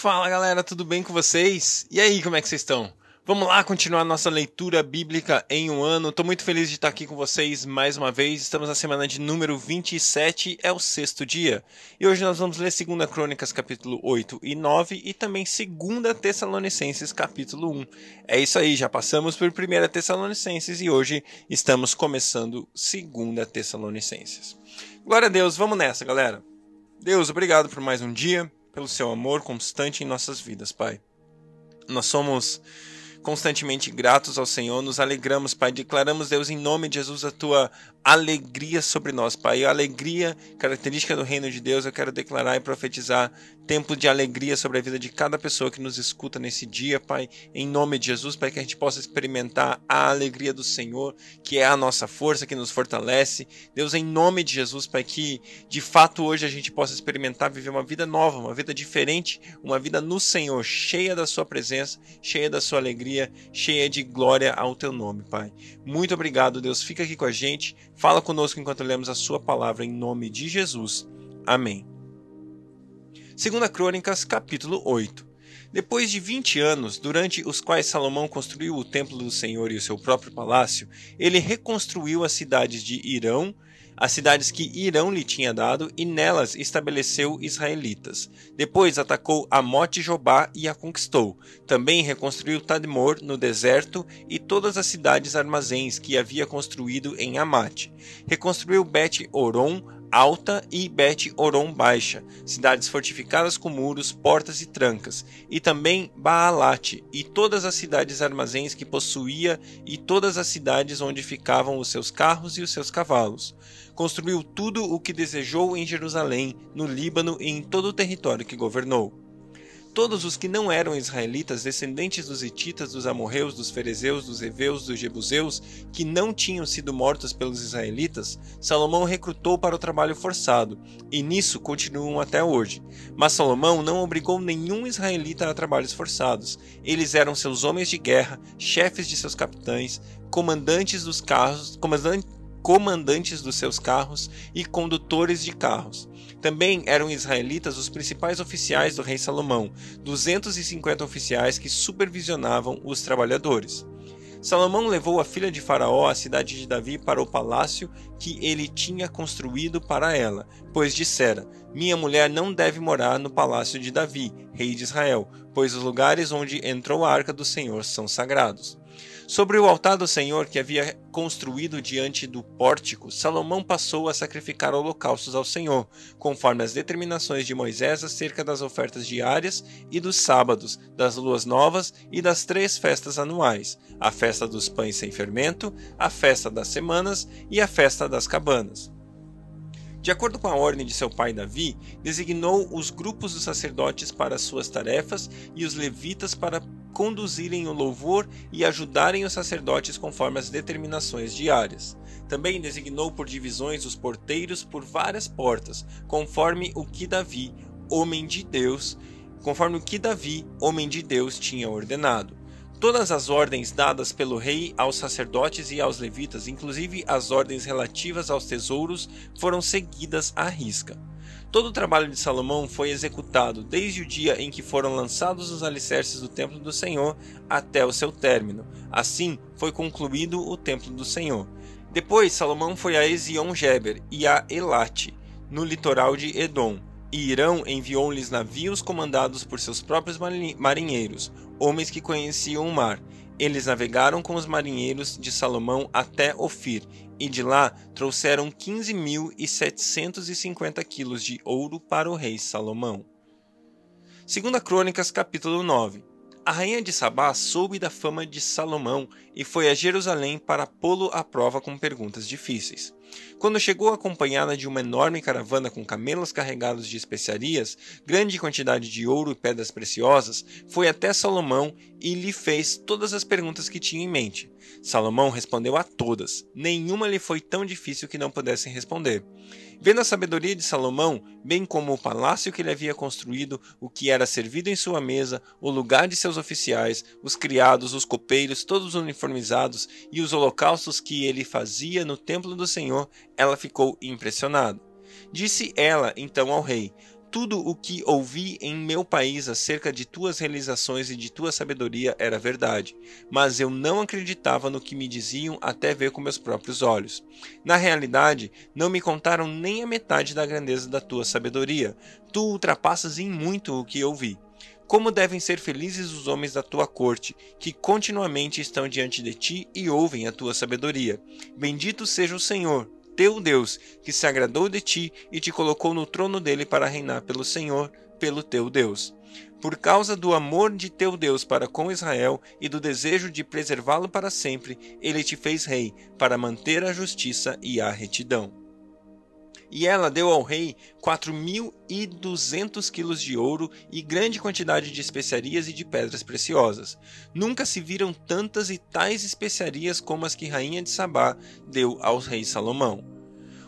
Fala galera, tudo bem com vocês? E aí, como é que vocês estão? Vamos lá continuar nossa leitura bíblica em um ano. Estou muito feliz de estar aqui com vocês mais uma vez. Estamos na semana de número 27, é o sexto dia. E hoje nós vamos ler 2 Crônicas, capítulo 8 e 9, e também 2 Tessalonicenses, capítulo 1. É isso aí, já passamos por 1 Tessalonicenses e hoje estamos começando 2 Tessalonicenses. Glória a Deus, vamos nessa, galera. Deus, obrigado por mais um dia pelo seu amor constante em nossas vidas, Pai. Nós somos constantemente gratos ao Senhor, nos alegramos, Pai, declaramos, Deus, em nome de Jesus, a tua alegria sobre nós, Pai. A alegria, característica do reino de Deus, eu quero declarar e profetizar tempo de alegria sobre a vida de cada pessoa que nos escuta nesse dia, Pai. Em nome de Jesus, Pai, que a gente possa experimentar a alegria do Senhor, que é a nossa força, que nos fortalece. Deus, em nome de Jesus, Pai, que de fato hoje a gente possa experimentar viver uma vida nova, uma vida diferente, uma vida no Senhor, cheia da Sua presença, cheia da Sua alegria, cheia de glória ao Teu nome, Pai. Muito obrigado, Deus. Fica aqui com a gente Fala conosco enquanto lemos a sua palavra em nome de Jesus. Amém. 2 Crônicas, capítulo 8. Depois de 20 anos, durante os quais Salomão construiu o templo do Senhor e o seu próprio palácio, ele reconstruiu as cidades de Irão, as cidades que Irão lhe tinha dado, e nelas estabeleceu israelitas. Depois atacou Amote Jobá e a conquistou. Também reconstruiu Tadmor no deserto e todas as cidades armazéns que havia construído em Amate. Reconstruiu Bet Oron, Alta e Bet Oron Baixa, cidades fortificadas com muros, portas e trancas, e também Baalate e todas as cidades armazéns que possuía e todas as cidades onde ficavam os seus carros e os seus cavalos. Construiu tudo o que desejou em Jerusalém, no Líbano e em todo o território que governou todos os que não eram israelitas, descendentes dos hititas, dos amorreus, dos ferezeus, dos heveus, dos jebuseus, que não tinham sido mortos pelos israelitas, Salomão recrutou para o trabalho forçado, e nisso continuam até hoje. Mas Salomão não obrigou nenhum israelita a trabalhos forçados. Eles eram seus homens de guerra, chefes de seus capitães, comandantes dos carros, comandantes dos seus carros e condutores de carros. Também eram israelitas os principais oficiais do rei Salomão, 250 oficiais que supervisionavam os trabalhadores. Salomão levou a filha de Faraó à cidade de Davi para o palácio que ele tinha construído para ela, pois dissera: Minha mulher não deve morar no palácio de Davi, rei de Israel, pois os lugares onde entrou a arca do Senhor são sagrados. Sobre o altar do Senhor que havia construído diante do pórtico, Salomão passou a sacrificar holocaustos ao Senhor, conforme as determinações de Moisés acerca das ofertas diárias e dos sábados, das luas novas e das três festas anuais: a festa dos pães sem fermento, a festa das semanas e a festa das cabanas. De acordo com a ordem de seu pai Davi, designou os grupos dos sacerdotes para suas tarefas e os levitas para conduzirem o louvor e ajudarem os sacerdotes conforme as determinações diárias. Também designou por divisões os porteiros por várias portas, conforme o que Davi, homem de Deus, conforme o que Davi, homem de Deus, tinha ordenado. Todas as ordens dadas pelo rei aos sacerdotes e aos levitas, inclusive as ordens relativas aos tesouros, foram seguidas à risca. Todo o trabalho de Salomão foi executado desde o dia em que foram lançados os alicerces do templo do Senhor até o seu término. Assim foi concluído o templo do Senhor. Depois Salomão foi a Ezion-Geber e a Elate, no litoral de Edom, e Irão enviou-lhes navios comandados por seus próprios marinheiros, homens que conheciam o mar. Eles navegaram com os marinheiros de Salomão até Ofir, e de lá trouxeram 15.750 quilos de ouro para o rei Salomão. Segunda Crônicas, capítulo 9. A rainha de Sabá soube da fama de Salomão e foi a Jerusalém para pô-lo à prova com perguntas difíceis. Quando chegou acompanhada de uma enorme caravana com camelos carregados de especiarias, grande quantidade de ouro e pedras preciosas, foi até Salomão e lhe fez todas as perguntas que tinha em mente. Salomão respondeu a todas, nenhuma lhe foi tão difícil que não pudessem responder. Vendo a sabedoria de Salomão, bem como o palácio que ele havia construído, o que era servido em sua mesa, o lugar de seus oficiais, os criados, os copeiros, todos uniformizados, e os holocaustos que ele fazia no templo do Senhor, ela ficou impressionada. Disse ela então ao rei: Tudo o que ouvi em meu país acerca de tuas realizações e de tua sabedoria era verdade, mas eu não acreditava no que me diziam até ver com meus próprios olhos. Na realidade, não me contaram nem a metade da grandeza da tua sabedoria. Tu ultrapassas em muito o que eu vi. Como devem ser felizes os homens da tua corte, que continuamente estão diante de ti e ouvem a tua sabedoria. Bendito seja o Senhor, teu Deus, que se agradou de ti e te colocou no trono dele para reinar pelo Senhor, pelo teu Deus. Por causa do amor de teu Deus para com Israel e do desejo de preservá-lo para sempre, ele te fez rei, para manter a justiça e a retidão. E ela deu ao rei quatro mil e duzentos quilos de ouro e grande quantidade de especiarias e de pedras preciosas. Nunca se viram tantas e tais especiarias como as que rainha de Sabá deu ao rei Salomão.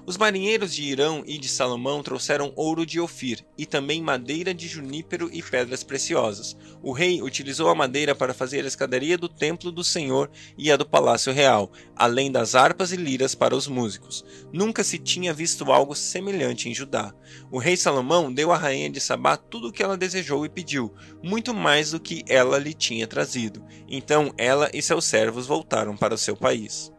Os marinheiros de Irão e de Salomão trouxeram ouro de Ofir e também madeira de junípero e pedras preciosas. O rei utilizou a madeira para fazer a escadaria do templo do Senhor e a do palácio real, além das harpas e liras para os músicos. Nunca se tinha visto algo semelhante em Judá. O rei Salomão deu à rainha de Sabá tudo o que ela desejou e pediu, muito mais do que ela lhe tinha trazido. Então ela e seus servos voltaram para o seu país.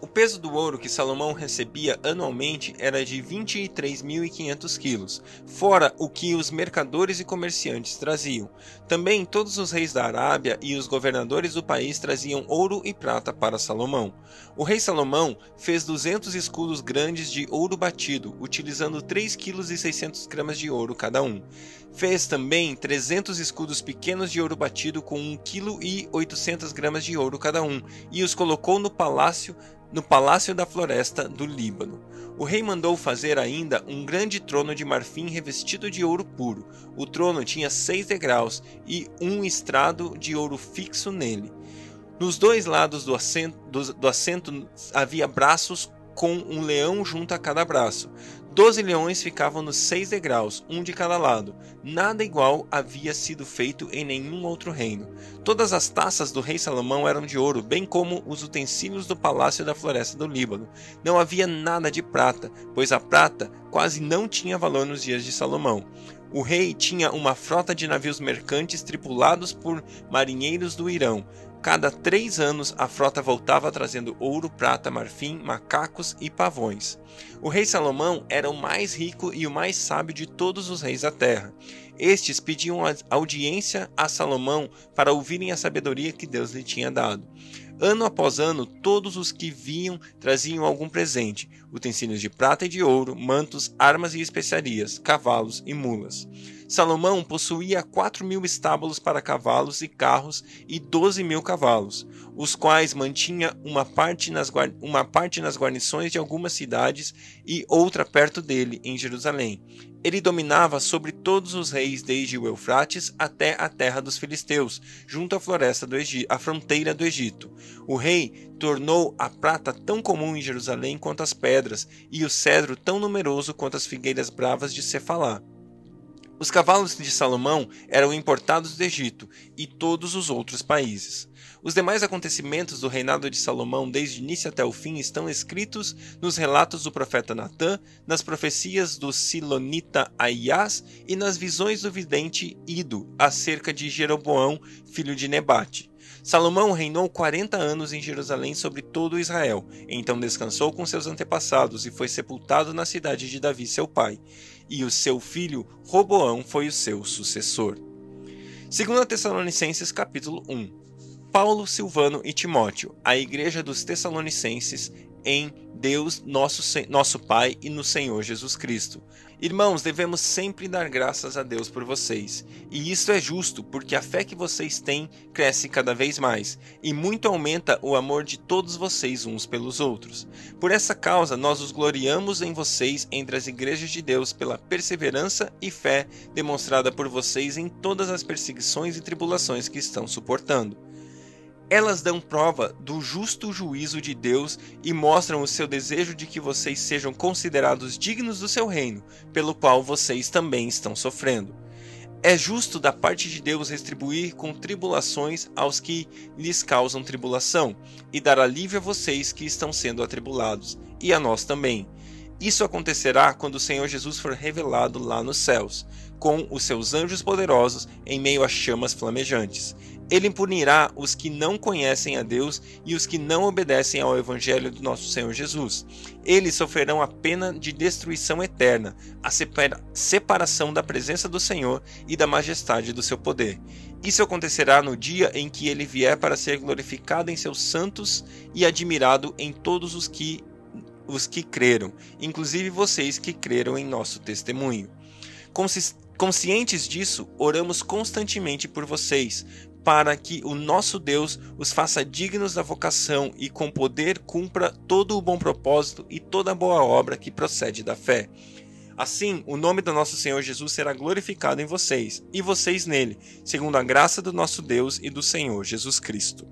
O peso do ouro que Salomão recebia anualmente era de 23.500 quilos, fora o que os mercadores e comerciantes traziam. Também todos os reis da Arábia e os governadores do país traziam ouro e prata para Salomão. O rei Salomão fez 200 escudos grandes de ouro batido, utilizando 3 kg 600 gramas de ouro cada um. Fez também 300 escudos pequenos de ouro batido com 1 kg 800 gramas de ouro cada um, e os colocou no palácio no palácio da floresta do Líbano. O rei mandou fazer ainda um grande trono de marfim revestido de ouro puro. O trono tinha seis degraus e um estrado de ouro fixo nele. Nos dois lados do assento, do, do assento havia braços com um leão junto a cada braço. Doze leões ficavam nos seis degraus, um de cada lado. Nada igual havia sido feito em nenhum outro reino. Todas as taças do rei Salomão eram de ouro, bem como os utensílios do palácio da floresta do Líbano. Não havia nada de prata, pois a prata quase não tinha valor nos dias de Salomão. O rei tinha uma frota de navios mercantes tripulados por marinheiros do Irão. Cada três anos a frota voltava trazendo ouro, prata, marfim, macacos e pavões. O rei Salomão era o mais rico e o mais sábio de todos os reis da terra. Estes pediam audiência a Salomão para ouvirem a sabedoria que Deus lhe tinha dado. Ano após ano, todos os que vinham traziam algum presente: utensílios de prata e de ouro, mantos, armas e especiarias, cavalos e mulas. Salomão possuía quatro mil estábulos para cavalos e carros e doze mil cavalos, os quais mantinha uma parte, nas, uma parte nas guarnições de algumas cidades e outra perto dele, em Jerusalém. Ele dominava sobre todos os reis desde o Eufrates até a terra dos filisteus, junto à floresta do Egito, à fronteira do Egito. O rei tornou a prata tão comum em Jerusalém quanto as pedras, e o cedro tão numeroso quanto as figueiras bravas de Cefalá. Os cavalos de Salomão eram importados do Egito e todos os outros países. Os demais acontecimentos do reinado de Salomão, desde o início até o fim, estão escritos nos relatos do profeta Natã, nas profecias do Silonita Aias e nas visões do vidente Ido acerca de Jeroboão, filho de Nebate. Salomão reinou 40 anos em Jerusalém sobre todo Israel. Então descansou com seus antepassados e foi sepultado na cidade de Davi, seu pai. E o seu filho Roboão foi o seu sucessor. 2 Tessalonicenses capítulo 1 Paulo, Silvano e Timóteo, a igreja dos Tessalonicenses, em Deus, nosso, nosso Pai e no Senhor Jesus Cristo. Irmãos, devemos sempre dar graças a Deus por vocês. E isso é justo, porque a fé que vocês têm cresce cada vez mais, e muito aumenta o amor de todos vocês uns pelos outros. Por essa causa, nós os gloriamos em vocês entre as igrejas de Deus pela perseverança e fé demonstrada por vocês em todas as perseguições e tribulações que estão suportando. Elas dão prova do justo juízo de Deus e mostram o seu desejo de que vocês sejam considerados dignos do seu reino, pelo qual vocês também estão sofrendo. É justo da parte de Deus retribuir com tribulações aos que lhes causam tribulação, e dar alívio a vocês que estão sendo atribulados, e a nós também Isso acontecerá quando o Senhor Jesus for revelado lá nos céus, com os seus anjos poderosos em meio a chamas flamejantes. Ele punirá os que não conhecem a Deus e os que não obedecem ao Evangelho do nosso Senhor Jesus. Eles sofrerão a pena de destruição eterna, a separação da presença do Senhor e da majestade do seu poder. Isso acontecerá no dia em que ele vier para ser glorificado em seus santos e admirado em todos os que os que creram, inclusive vocês que creram em nosso testemunho. Conscientes disso, oramos constantemente por vocês, para que o nosso Deus os faça dignos da vocação e com poder cumpra todo o bom propósito e toda a boa obra que procede da fé. Assim, o nome do nosso Senhor Jesus será glorificado em vocês, e vocês nele, segundo a graça do nosso Deus e do Senhor Jesus Cristo.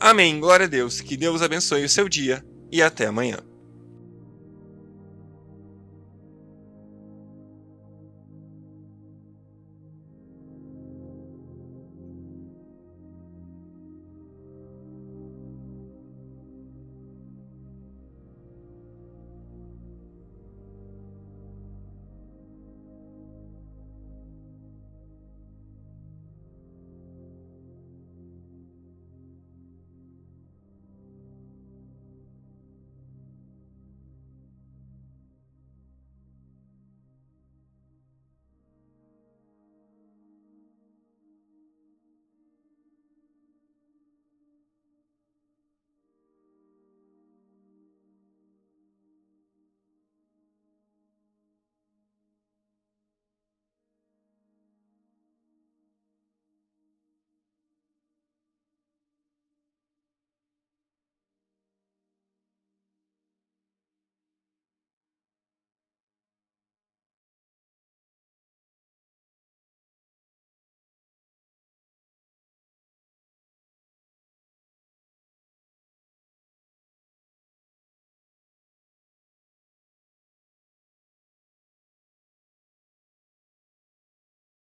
Amém. Glória a Deus. Que Deus abençoe o seu dia e até amanhã.